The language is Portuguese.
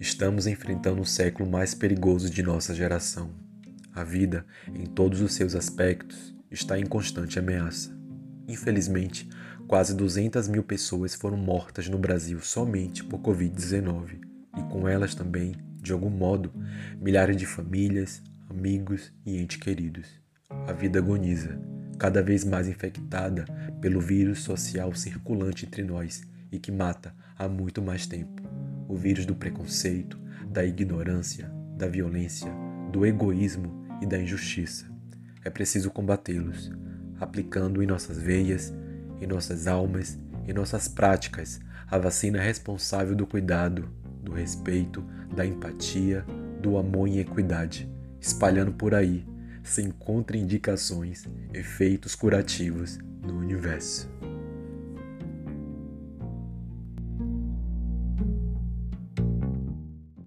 Estamos enfrentando o século mais perigoso de nossa geração. A vida, em todos os seus aspectos, está em constante ameaça. Infelizmente, quase 200 mil pessoas foram mortas no Brasil somente por Covid-19 e com elas também, de algum modo, milhares de famílias, amigos e entes queridos. A vida agoniza, cada vez mais infectada pelo vírus social circulante entre nós e que mata há muito mais tempo o vírus do preconceito, da ignorância, da violência, do egoísmo e da injustiça. É preciso combatê-los, aplicando em nossas veias, em nossas almas, em nossas práticas a vacina responsável do cuidado, do respeito, da empatia, do amor e equidade, espalhando por aí, sem contraindicações, efeitos curativos no universo.